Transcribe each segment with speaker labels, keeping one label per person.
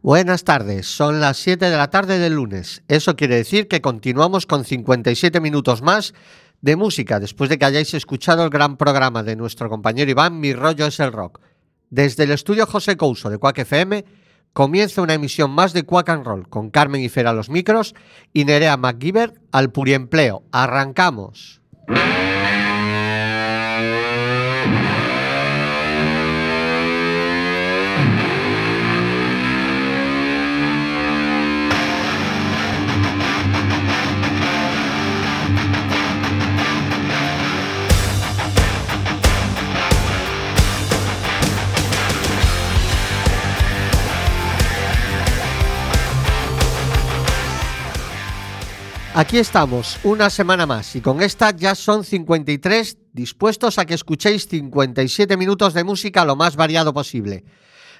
Speaker 1: Buenas tardes, son las 7 de la tarde del lunes. Eso quiere decir que continuamos con 57 minutos más de música después de que hayáis escuchado el gran programa de nuestro compañero Iván Mi rollo es el rock. Desde el estudio José Couso de Quack FM comienza una emisión más de Quack and Roll con Carmen y Fer a los micros y Nerea McGiver al puriempleo. ¡Arrancamos! Aquí estamos, una semana más, y con esta ya son 53, dispuestos a que escuchéis 57 minutos de música lo más variado posible.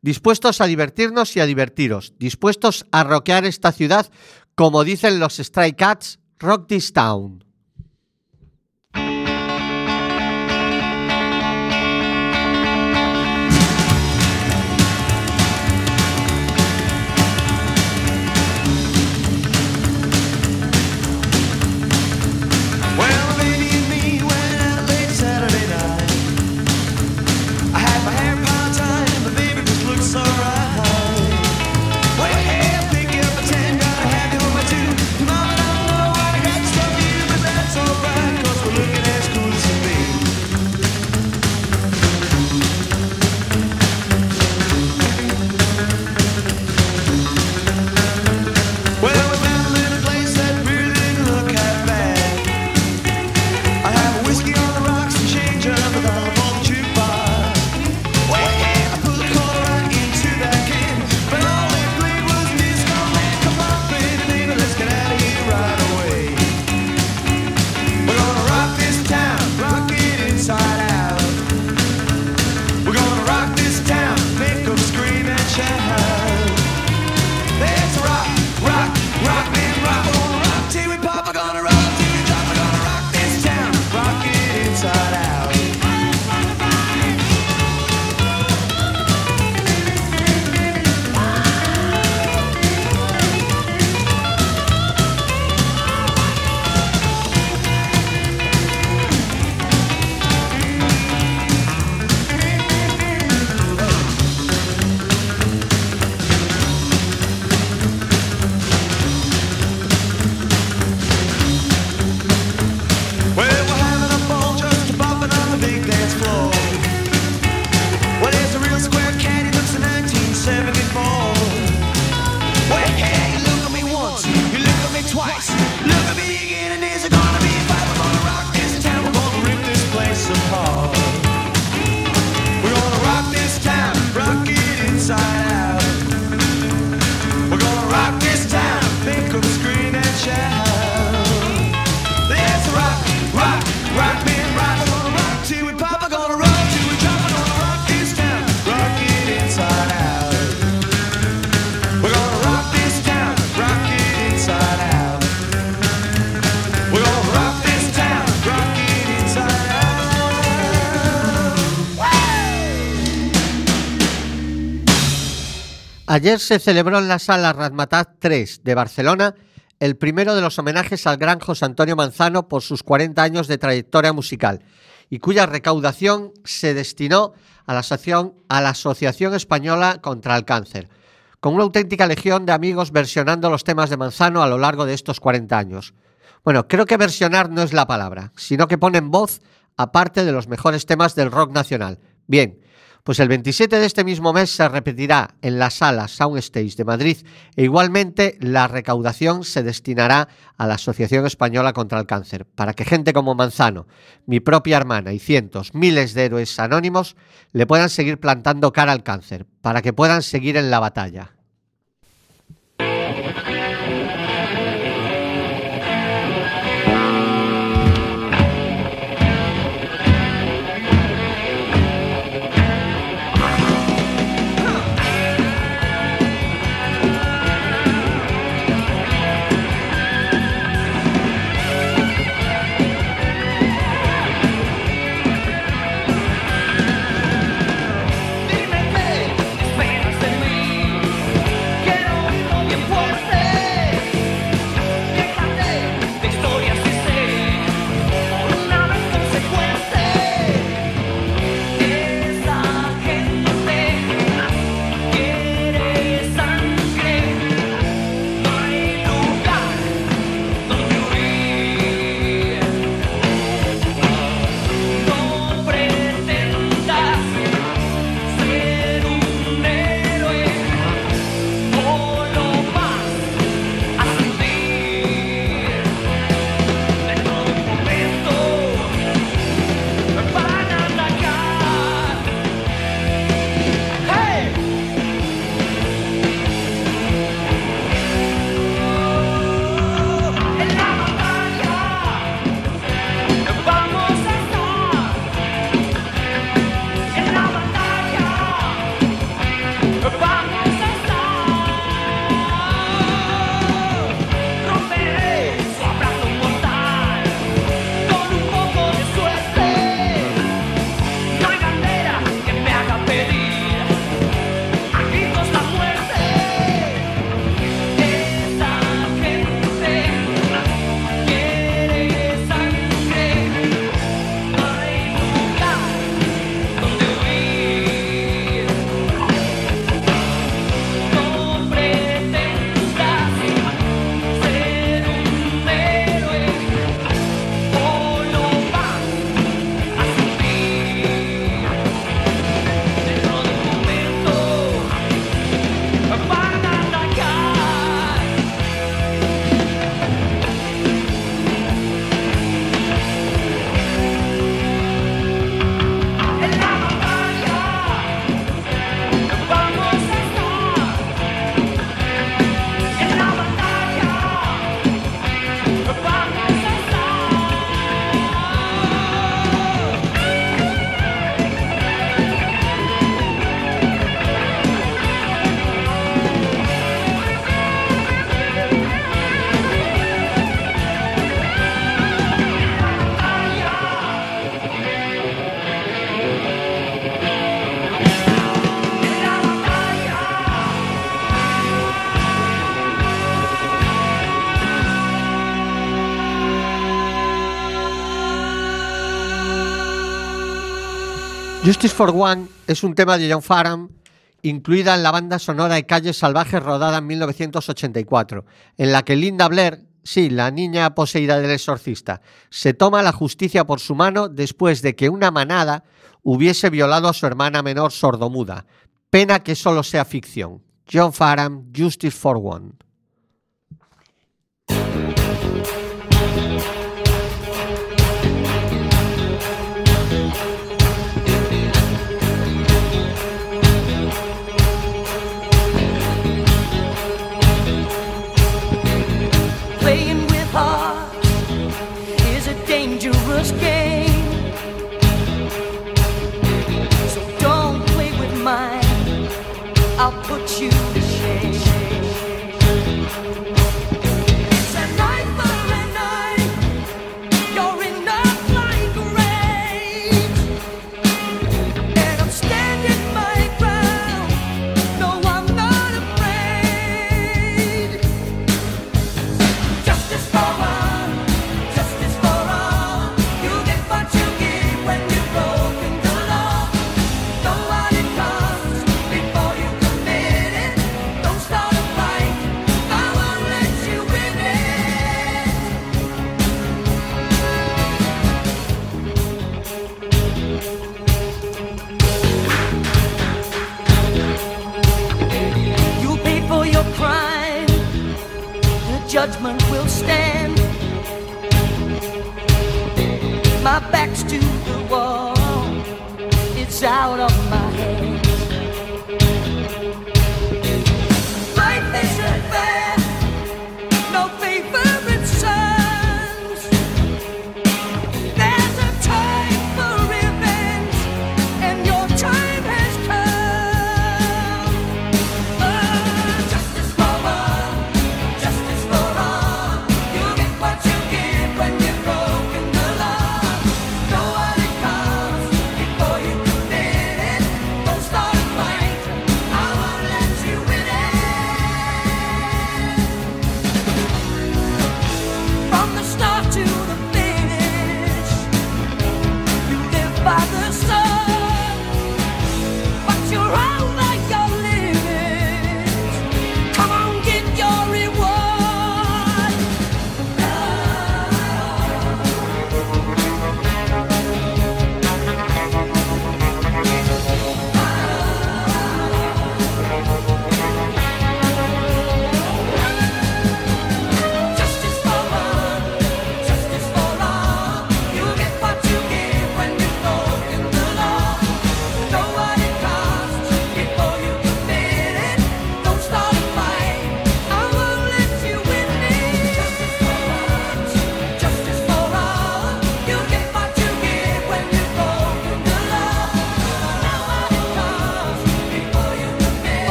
Speaker 1: Dispuestos a divertirnos y a divertiros, dispuestos a rockear esta ciudad, como dicen los Stray Cats, Rock This Town. Ayer se celebró en la sala Razmataz 3 de Barcelona el primero de los homenajes al gran José Antonio Manzano por sus 40 años de trayectoria musical y cuya recaudación se destinó a la Asociación, a la Asociación Española contra el Cáncer, con una auténtica legión de amigos versionando los temas de Manzano a lo largo de estos 40 años. Bueno, creo que versionar no es la palabra, sino que ponen voz a parte de los mejores temas del rock nacional. Bien, pues el 27 de este mismo mes se repetirá en la sala Soundstage de Madrid e igualmente la recaudación se destinará a la Asociación Española contra el Cáncer, para que gente como Manzano, mi propia hermana y cientos, miles de héroes anónimos le puedan seguir plantando cara al cáncer, para que puedan seguir en la batalla.
Speaker 2: Justice for One es un tema de John Farham incluida en la banda sonora de Calles Salvajes rodada en 1984, en la que Linda Blair, sí, la niña poseída del exorcista, se toma la justicia por su mano después de que una manada hubiese violado a su hermana menor sordomuda. Pena que solo sea ficción. John Farham, Justice for One.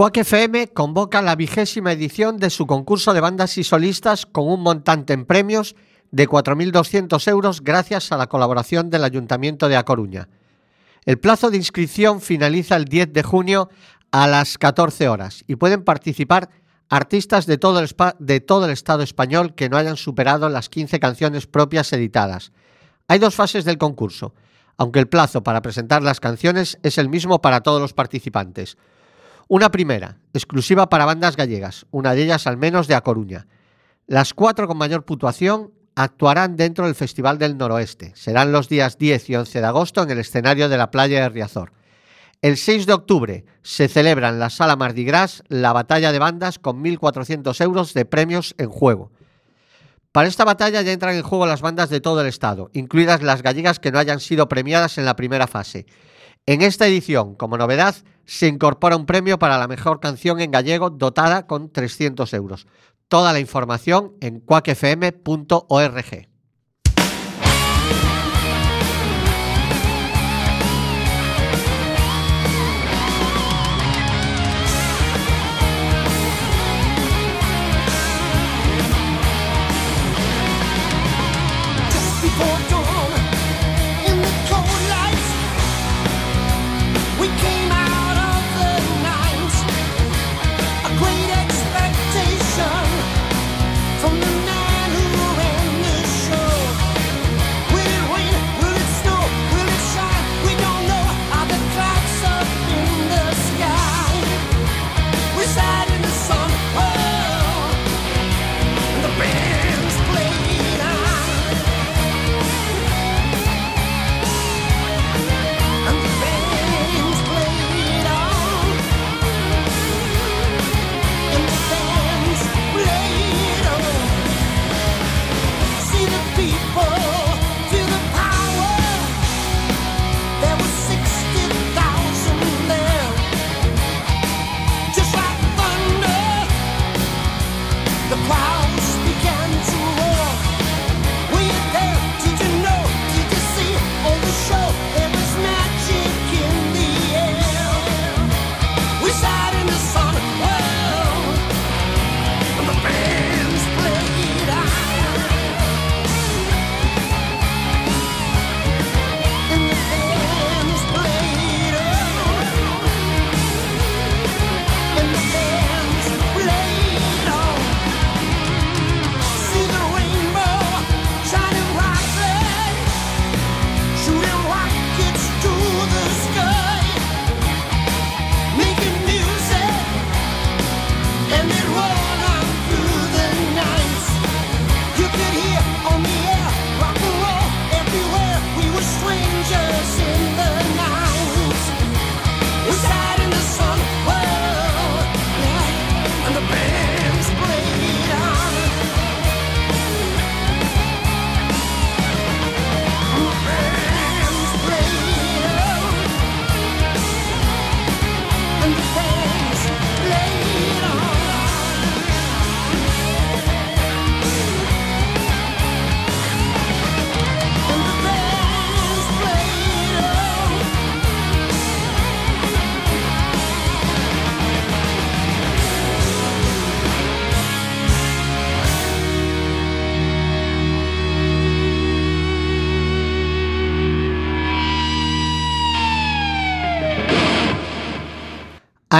Speaker 2: Quack FM convoca la vigésima edición de su concurso de bandas y solistas con un montante en premios de 4.200 euros gracias a la colaboración del Ayuntamiento de A Coruña. El plazo de inscripción finaliza el 10 de junio a las 14 horas y pueden participar artistas de todo el, Estado español que no hayan superado las 15 canciones propias editadas. Hay dos fases del concurso, aunque el plazo para presentar las canciones es el mismo para todos los participantes. Una primera, exclusiva para bandas gallegas, una de ellas al menos de A Coruña. Las cuatro con mayor puntuación actuarán dentro del Festival del Noroeste. Serán los días 10 y 11 de agosto en el escenario de la playa de Riazor. El 6 de octubre se celebra en la Sala Mardi Gras la batalla de bandas con 1.400 euros de premios en juego. Para esta batalla ya entran en juego las bandas de todo el estado, incluidas las gallegas que no hayan sido premiadas en la primera fase. En esta edición, como novedad, se incorpora un premio para la mejor canción en gallego dotada con 300 euros. Toda la información en cuacfm.org.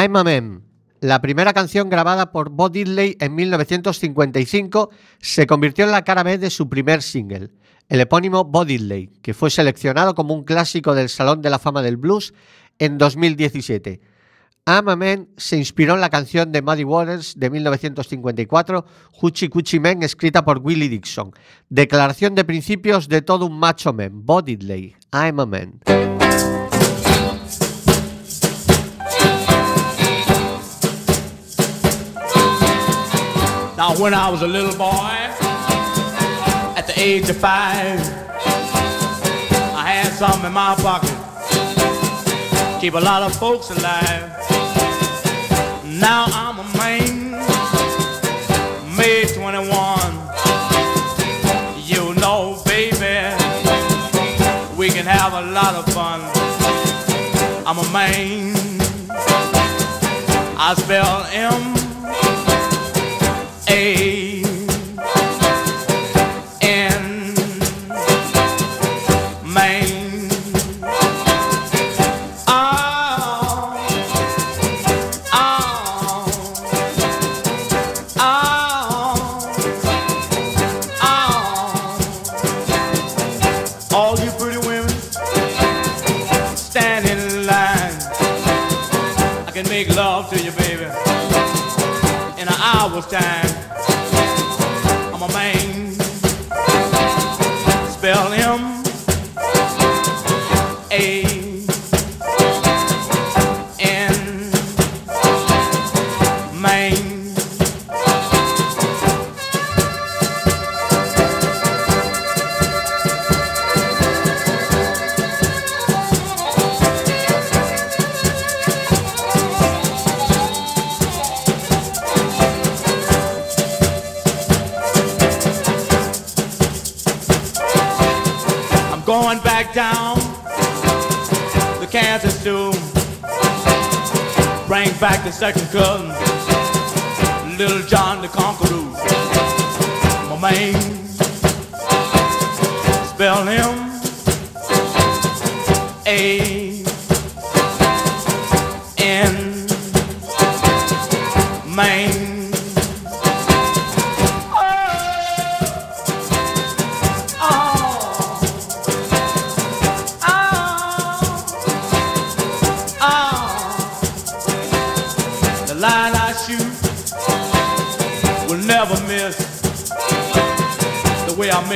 Speaker 1: I'm a Man, la primera canción grabada por Bo Diddley en 1955, se convirtió en la cara B de su primer single, el epónimo Bo Diddley, que fue seleccionado como un clásico del Salón de la Fama del Blues en 2017. I'm a Man se inspiró en la canción de Muddy Waters de 1954, Hoochie Coochie Man, escrita por Willie Dixon. Declaración de principios de todo un macho man, Bo Diddley, I'm a Man.
Speaker 3: Now, when I was a little boy, at the age of five, I had something in my pocket. Keep a lot of folks alive. Now I'm a man, May 21. You know, baby, we can have a lot of fun. I'm a man. I spell M. A Little John the Conqueror. My man, spell him A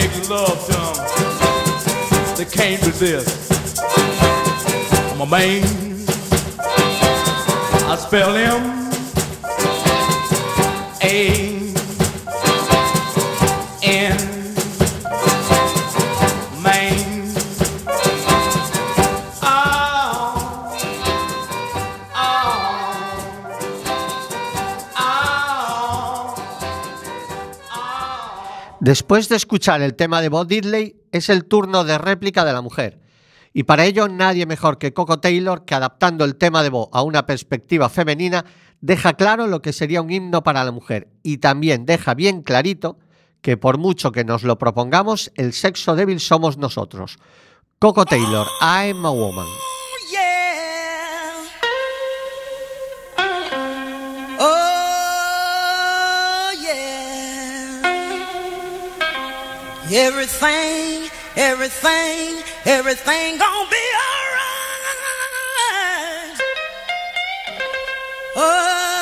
Speaker 3: The way I make love to them, they can't resist. I'm a man. I spell him A
Speaker 1: Después de escuchar el tema de Bob Diddley, es el turno de réplica de la mujer. Y para ello nadie mejor que Coco Taylor, que adaptando el tema de Bo a una perspectiva femenina, deja claro lo que sería un himno para la mujer. Y también deja bien clarito que por mucho que nos lo propongamos, el sexo débil somos nosotros. Coco Taylor, I'm a woman.
Speaker 2: Everything, everything, everything gonna be alright. Oh,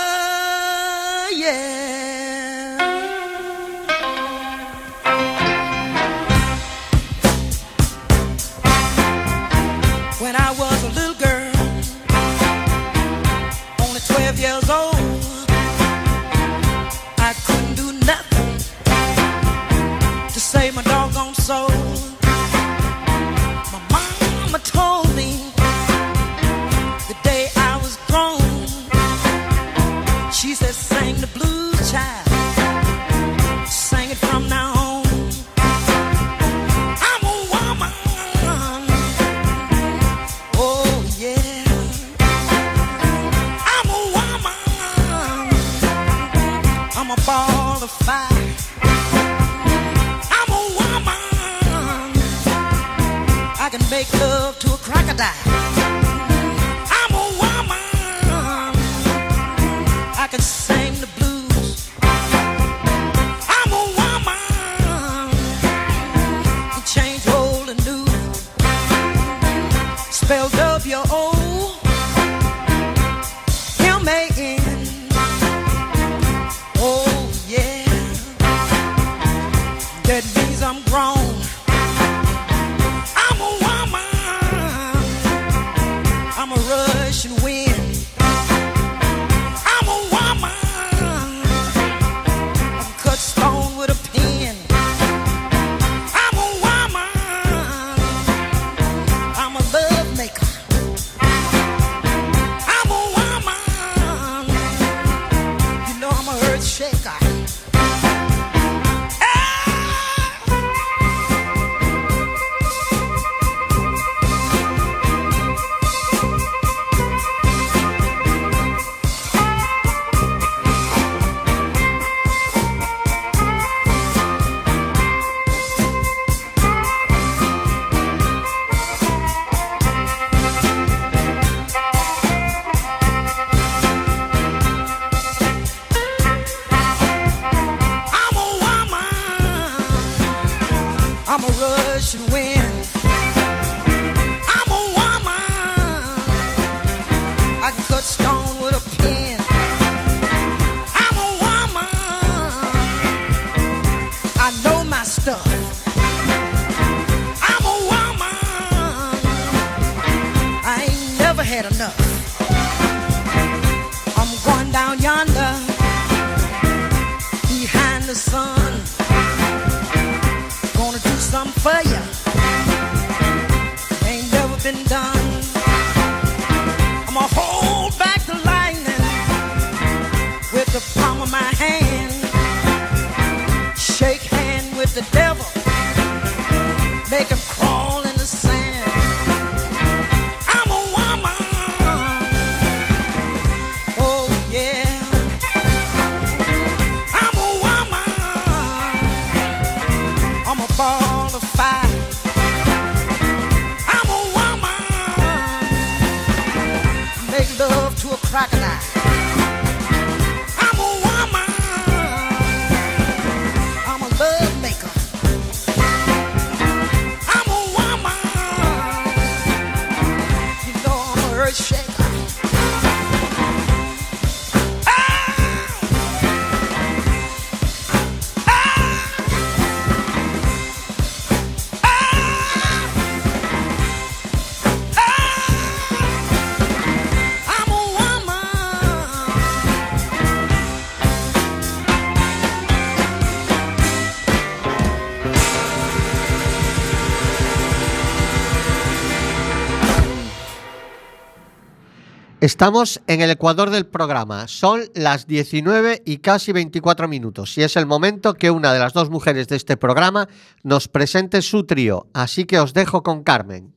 Speaker 1: Estamos en el ecuador del programa. Son las 19 y casi 24 minutos y es el momento que una de las dos mujeres de este programa nos presente su trío. Así que os dejo con Carmen.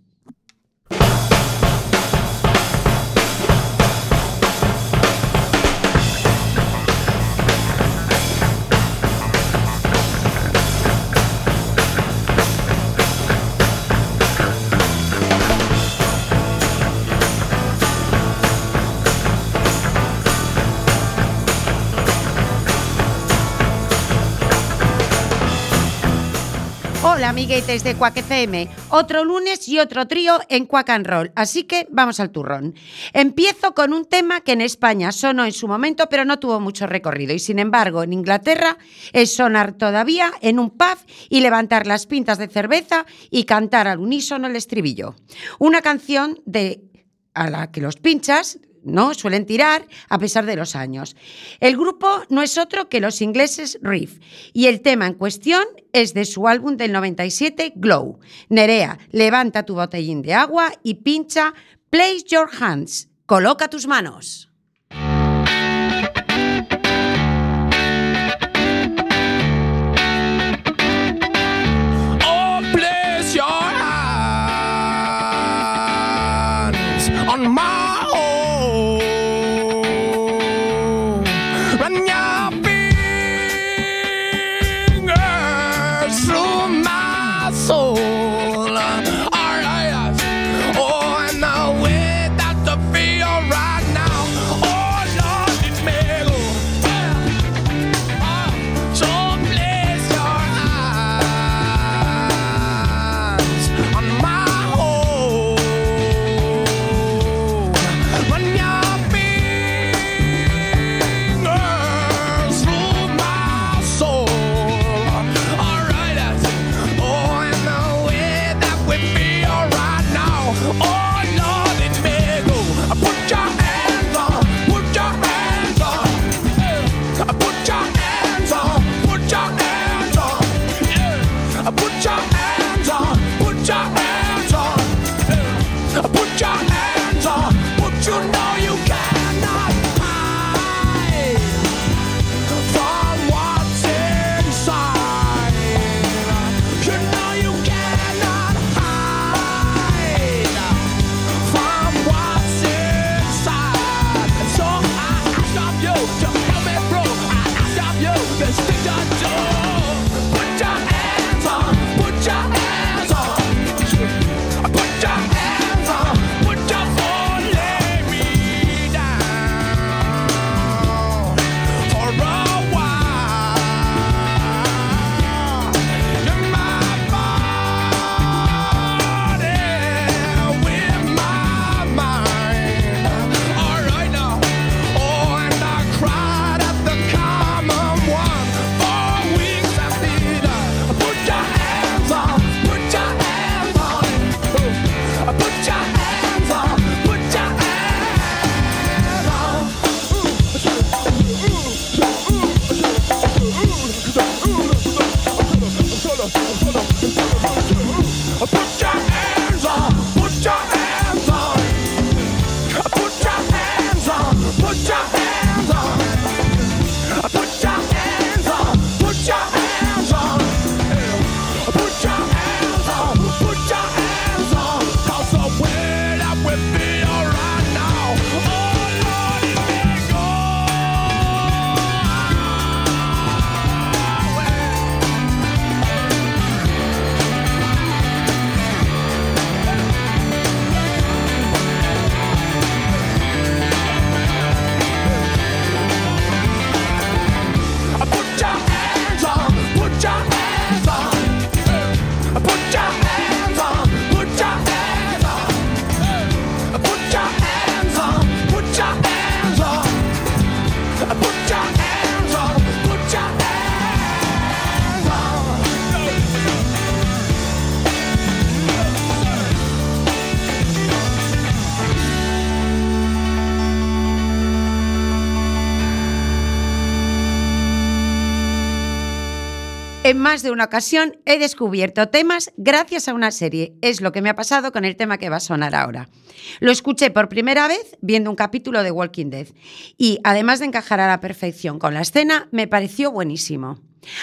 Speaker 4: Hola amiguetes de Quack FM, otro lunes y otro trío en Quack and Roll, así que vamos al turrón. Empiezo con un tema que en España sonó en su momento pero no tuvo mucho recorrido y sin embargo en Inglaterra es sonar todavía en un pub y levantar las pintas de cerveza y cantar al unísono el estribillo. Una canción de a la que los pinchas ¿no? Suelen tirar a pesar de los años. El grupo no es otro que los ingleses Riff y el tema en cuestión es de su álbum del 97, Glow. Nerea, levanta tu botellín de agua y pincha Place Your Hands. Coloca tus manos. En más de una ocasión he descubierto temas gracias a una serie. Es lo que me ha pasado con el tema que va a sonar ahora. Lo escuché por primera vez viendo un capítulo de Walking Dead y además de encajar a la perfección con la escena, me pareció buenísimo.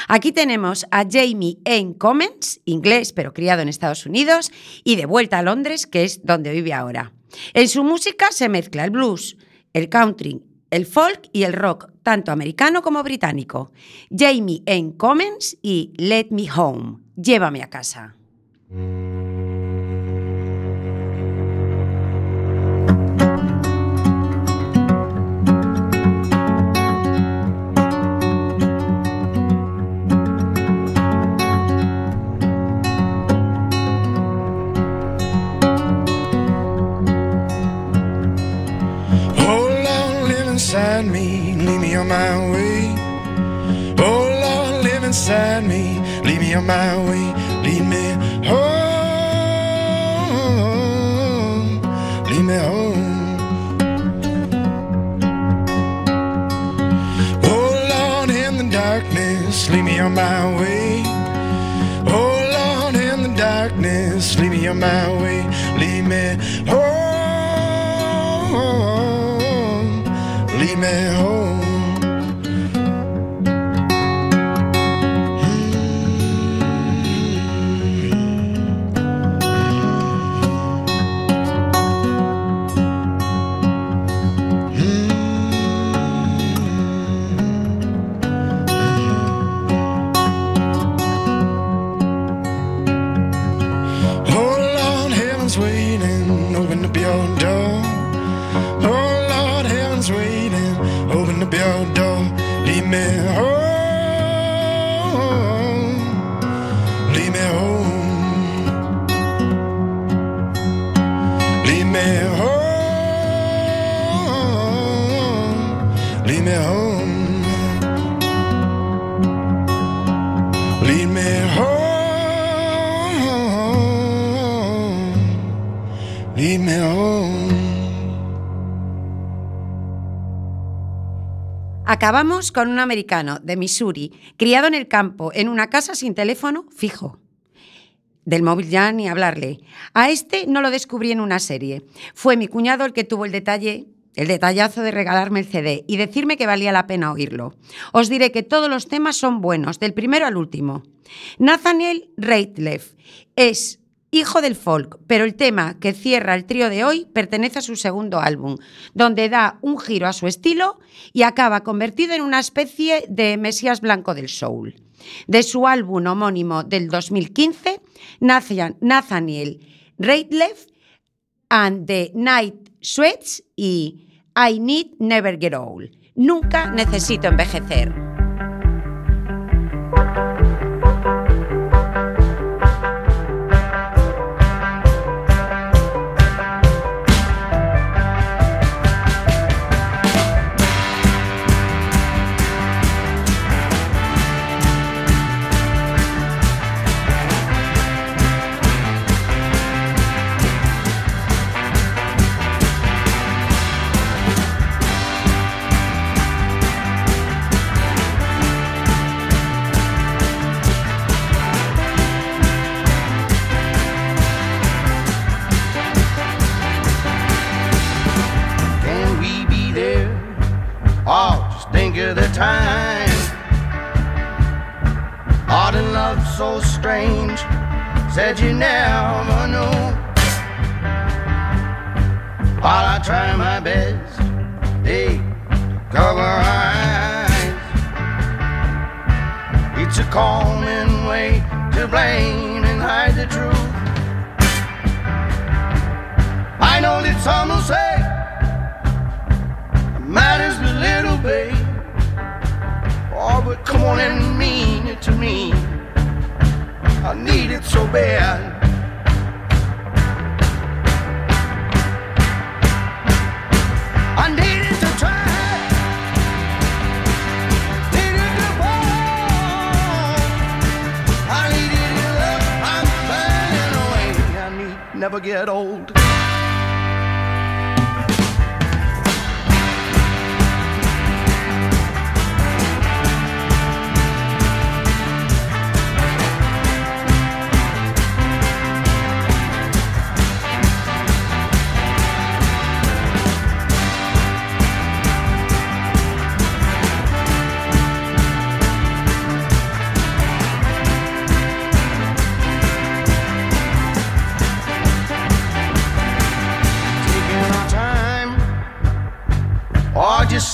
Speaker 4: Aquí tenemos a Jamie N. Cummins, inglés pero criado en Estados Unidos, y de vuelta a Londres, que es donde vive ahora. En su música se mezcla el blues, el country, el folk y el rock, tanto americano como británico. Jamie N. Cummins y Let Me Home, llévame a casa.
Speaker 5: Inside me, lead me on my way. Oh Lord, live inside me, lead me on my way, lead me home, lead me home. Oh Lord, in the darkness, lead me on my way. Oh Lord, in the darkness, lead me on my way, lead me home, me home.
Speaker 4: Acabamos con un americano de Missouri, criado en el campo, en una casa sin teléfono fijo. Del móvil ya ni hablarle. A este no lo descubrí en una serie. Fue mi cuñado el que tuvo el detalle, el detallazo de regalarme el CD y decirme que valía la pena oírlo. Os diré que todos los temas son buenos, del primero al último. Nathaniel Rateliff es hijo del folk, pero el tema que cierra el trío de hoy pertenece a su segundo álbum, donde da un giro a su estilo y acaba convertido en una especie de Mesías blanco del soul. De su álbum homónimo del 2015, Nathan- Nathaniel Rateliff and the Night Sweats y I Need Never Get Old. Nunca necesito envejecer.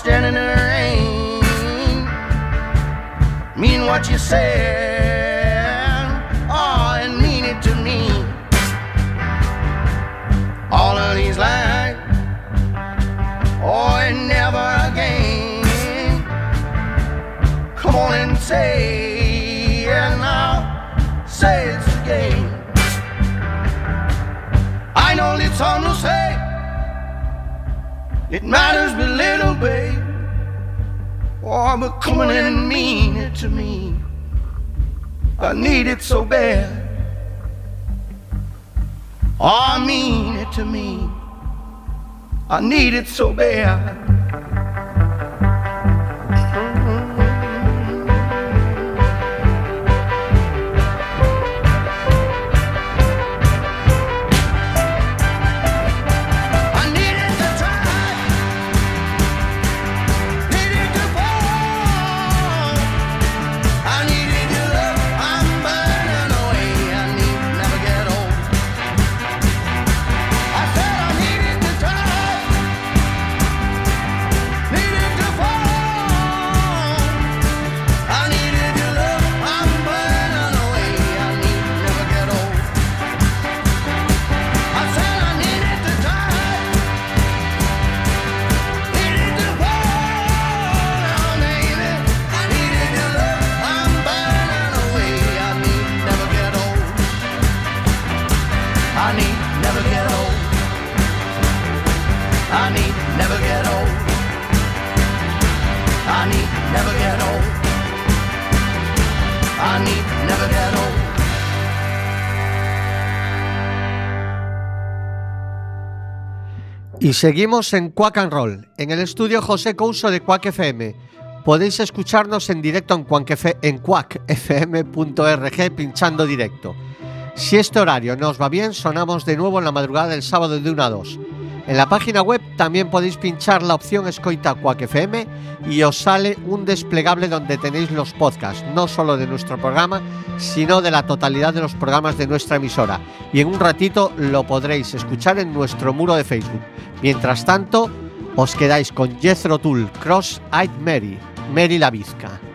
Speaker 6: Standing in the rain. Mean what you said, oh, and mean it to me. All of these lies, oh, and never again. Come on and say, yeah, now, say it's again. I know it's hard to say. It matters but little, babe. Oh, but come on and mean it to me. I need it so bad. Oh, I mean it to me. I need it so bad.
Speaker 7: Y seguimos en Quack and Roll, en el estudio José Couso de Quack FM. Podéis escucharnos en directo en, en quackfm.org pinchando directo. Si este horario no os va bien, sonamos de nuevo en la madrugada del sábado de 1 a 2. En la página web también podéis pinchar la opción Escoita Quack FM y os sale un desplegable donde tenéis los podcasts, no solo de nuestro programa, sino de la totalidad de los programas de nuestra emisora. Y en un ratito lo podréis escuchar en nuestro muro de Facebook. Mientras tanto, os quedáis con Jethro Tull, Cross Eyed Mary, Mary la Vizca.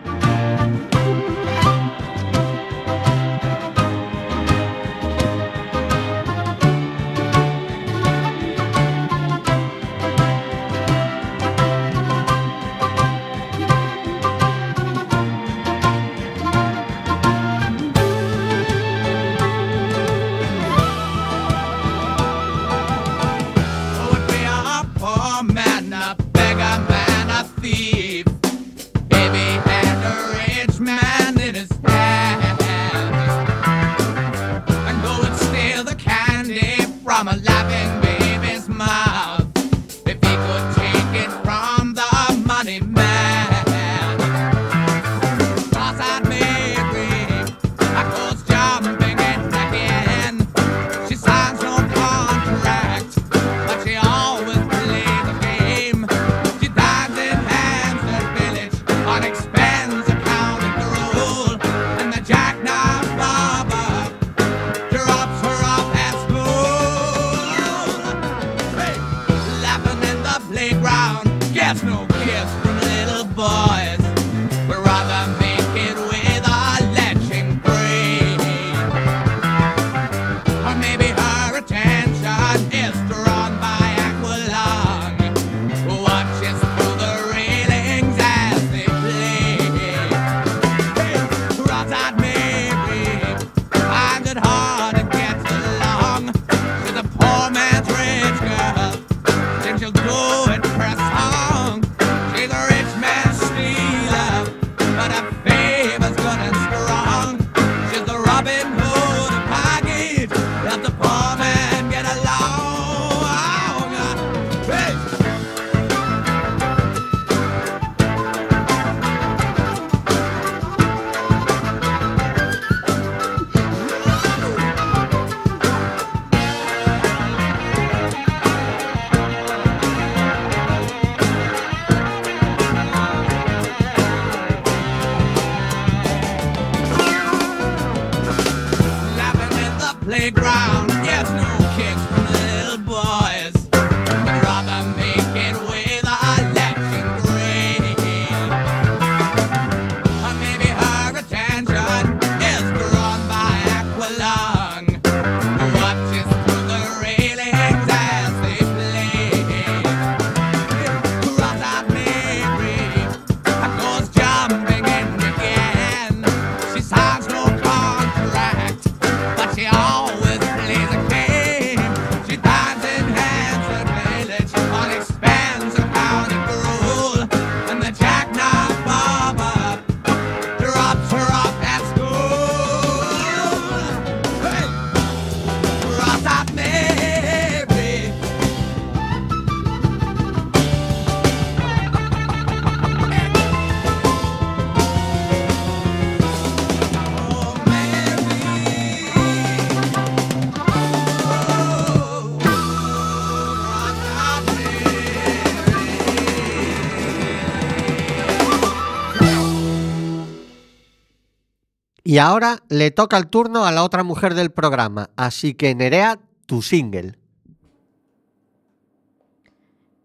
Speaker 1: Y ahora le toca el turno a la otra mujer del programa, así que Nerea, tu single.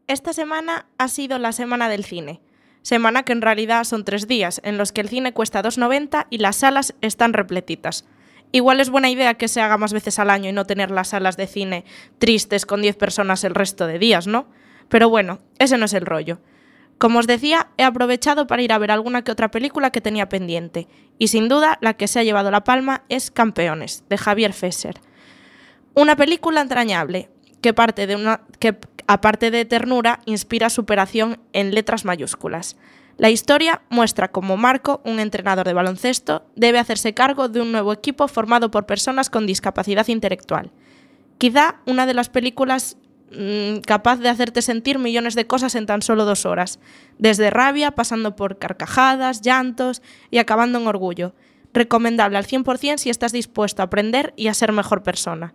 Speaker 8: Esta semana ha sido la semana del cine. Semana que en realidad son tres días, en los que el cine cuesta 2,90 y las salas están repletitas. Igual es buena idea que se haga más veces al año y no tener las salas de cine tristes con 10 personas el resto de días, ¿no? Pero bueno, ese no es el rollo. Como os decía, he aprovechado para ir a ver alguna que otra película que tenía pendiente, y sin duda la que se ha llevado la palma es Campeones, de Javier Fesser. Una película entrañable, que, parte de una, que aparte de ternura, inspira superación en letras mayúsculas. La historia muestra cómo Marco, un entrenador de baloncesto, debe hacerse cargo de un nuevo equipo formado por personas con discapacidad intelectual. Quizá una de las películas mm, capaz de hacerte sentir millones de cosas en tan solo dos horas, desde rabia, pasando por carcajadas, llantos y acabando en orgullo. Recomendable al 100% si estás dispuesto a aprender y a ser mejor persona.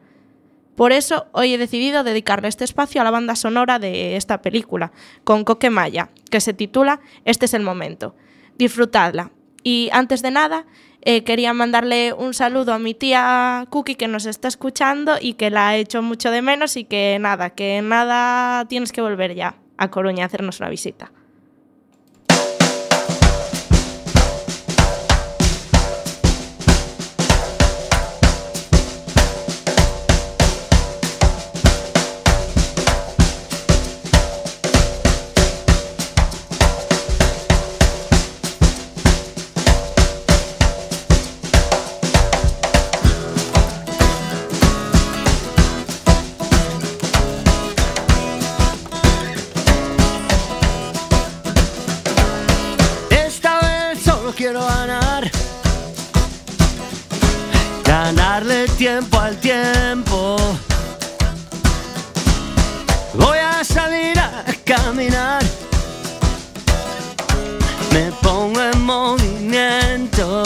Speaker 8: Por eso hoy he decidido dedicarle este espacio a la banda sonora de esta película, con Coque Maya, que se titula Este es el momento. Disfrutadla. Y antes de nada, eh, quería mandarle un saludo a mi tía Cookie que nos está escuchando y que la he hecho mucho de menos y que nada, que nada tienes que volver ya a Coruña a hacernos una visita.
Speaker 9: Tiempo al tiempo. Voy a salir a caminar. Me pongo en movimiento.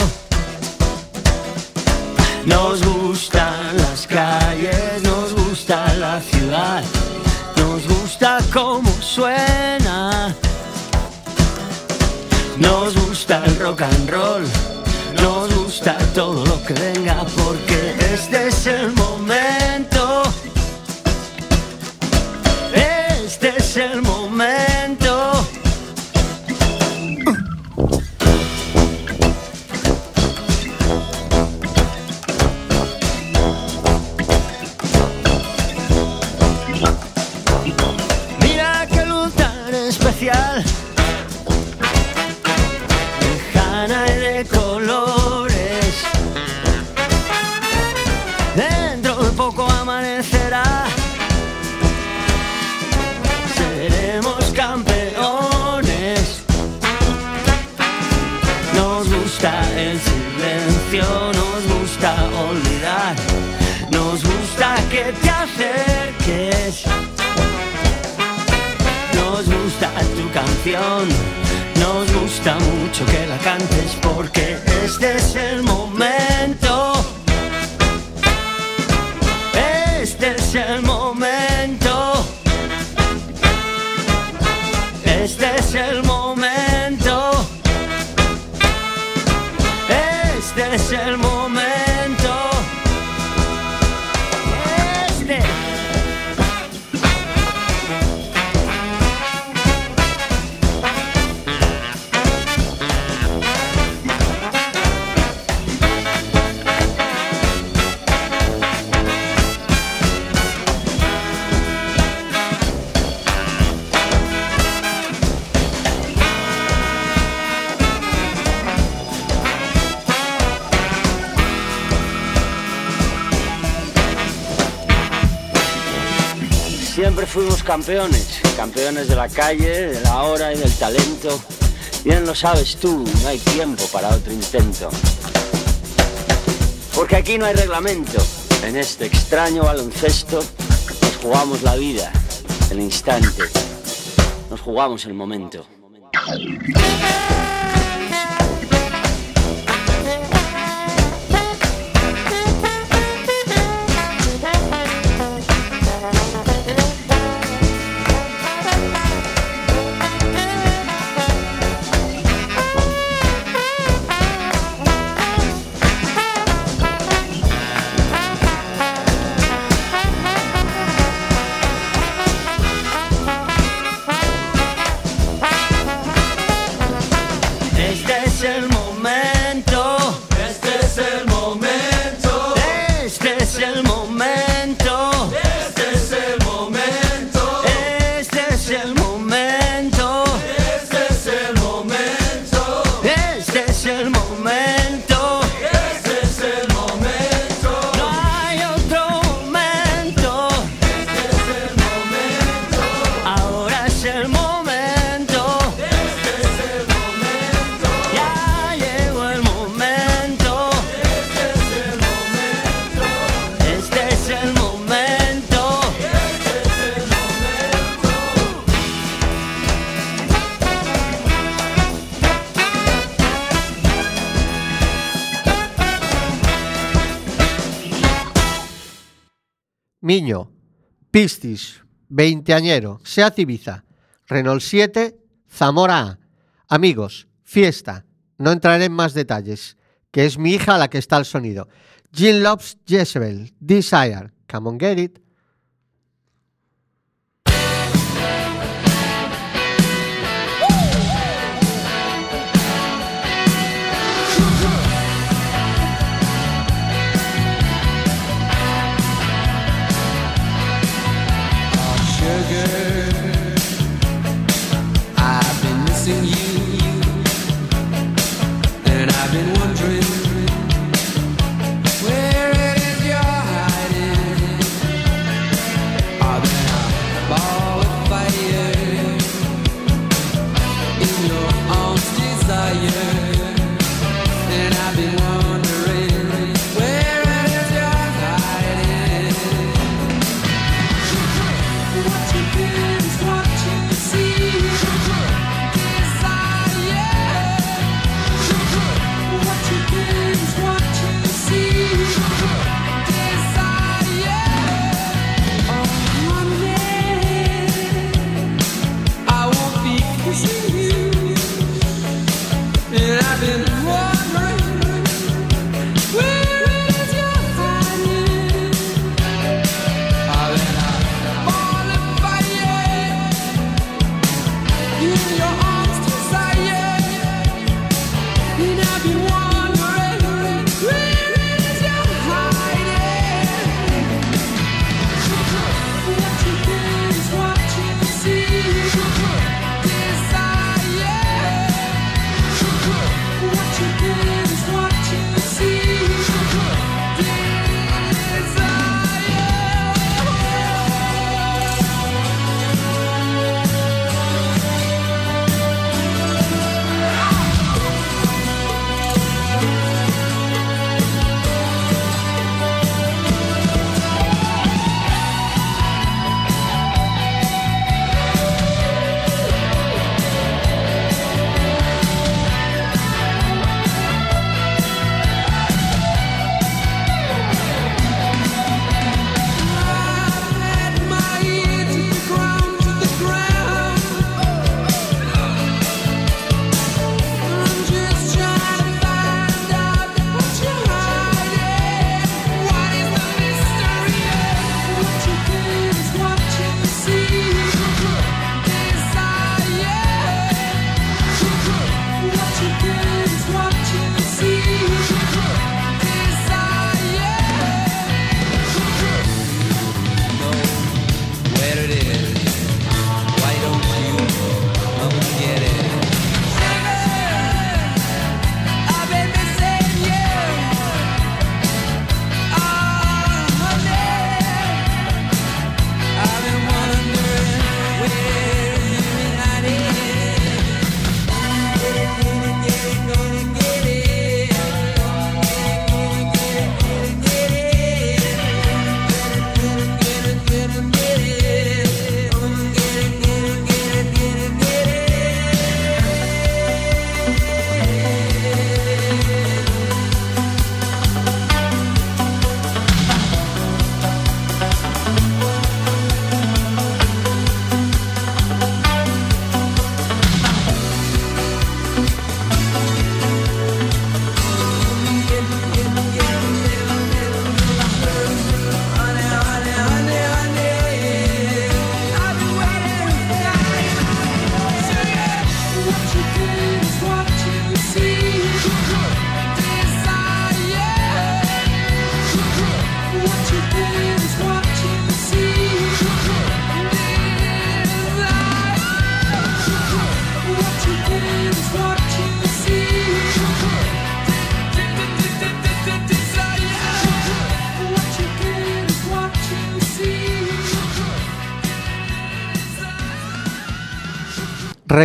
Speaker 9: Nos gustan las calles, nos gusta la ciudad, nos gusta cómo suena. Nos gusta el rock and roll, nos gusta todo lo que venga porque este campeones, campeones de la calle, de la hora y del talento. Bien lo sabes tú, no hay tiempo para otro intento. Porque aquí no hay reglamento. En este extraño baloncesto nos jugamos la vida, el instante. Nos jugamos el momento.
Speaker 2: Pistis, veinteañero, Seat Ibiza, Renault 7, Zamora A. Amigos, fiesta, no entraré en más detalles, que es mi hija la que está al sonido. Jean Loves Jezebel, Desire, Come on Get It,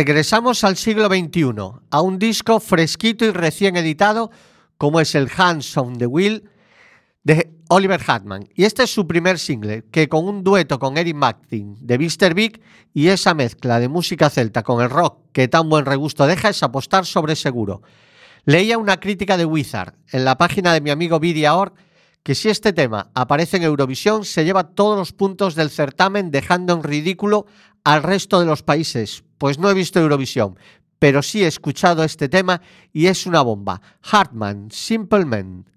Speaker 2: Regresamos al siglo XXI, a un disco fresquito y recién editado como es el Hands on the Wheel de Oliver Hartman. Y este es su primer single, que con un dueto con Eric Martin de Mr. Big y esa mezcla de música celta con el rock que tan buen regusto deja es apostar sobre seguro. Leía una crítica de Wizard en la página de mi amigo Vidia.org
Speaker 1: que si este tema aparece en Eurovisión se lleva todos los puntos del certamen dejando en ridículo al resto de los países. Pues no he visto Eurovisión, pero sí he escuchado este tema y es una bomba. Hartman,
Speaker 5: simpleman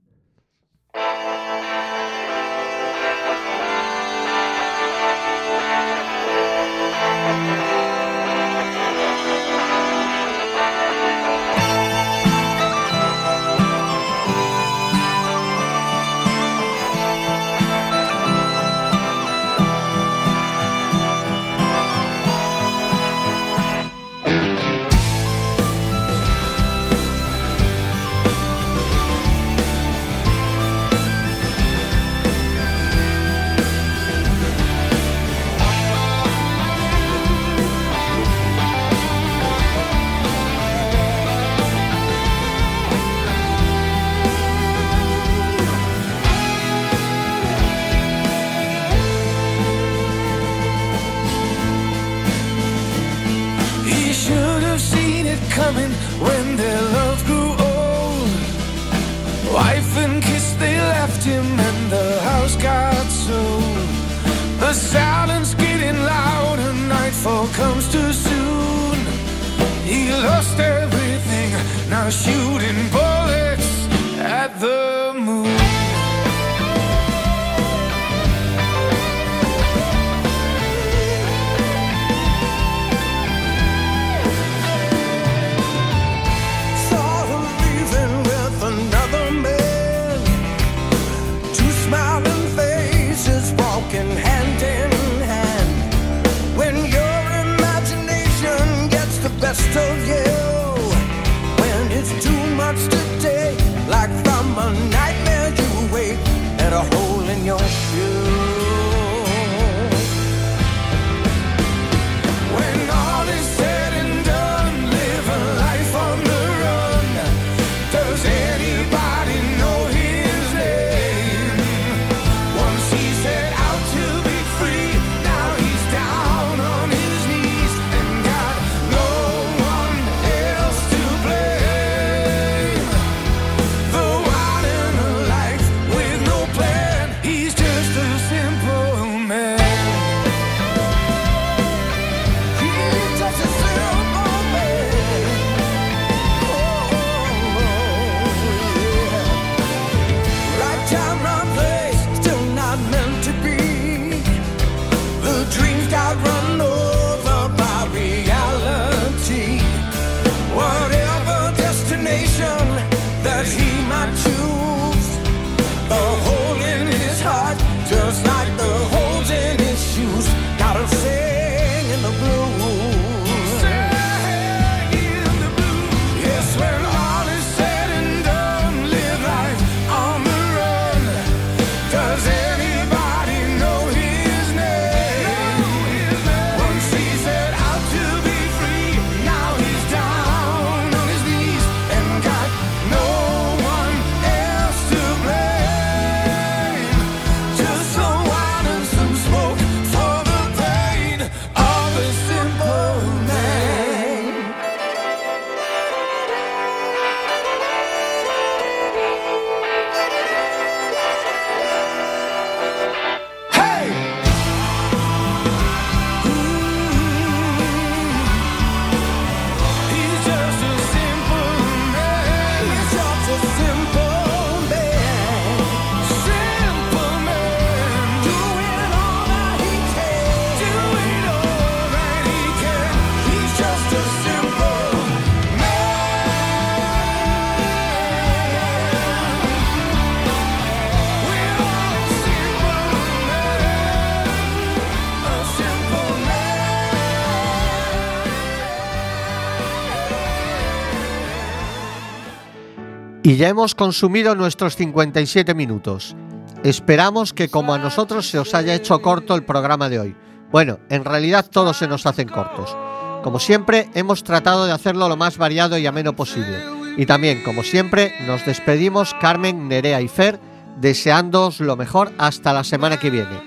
Speaker 1: Y ya hemos consumido nuestros 57 minutos. Esperamos que como a nosotros se os haya hecho corto el programa de hoy. Bueno, en realidad todos se nos hacen cortos. Como siempre, hemos tratado de hacerlo lo más variado y ameno posible. Y también, como siempre, nos despedimos Carmen, Nerea y Fer, deseándoos lo mejor hasta la semana que viene.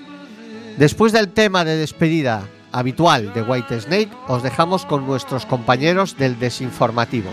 Speaker 1: Después del tema de despedida habitual de White Snake, os dejamos con nuestros compañeros del desinformativo.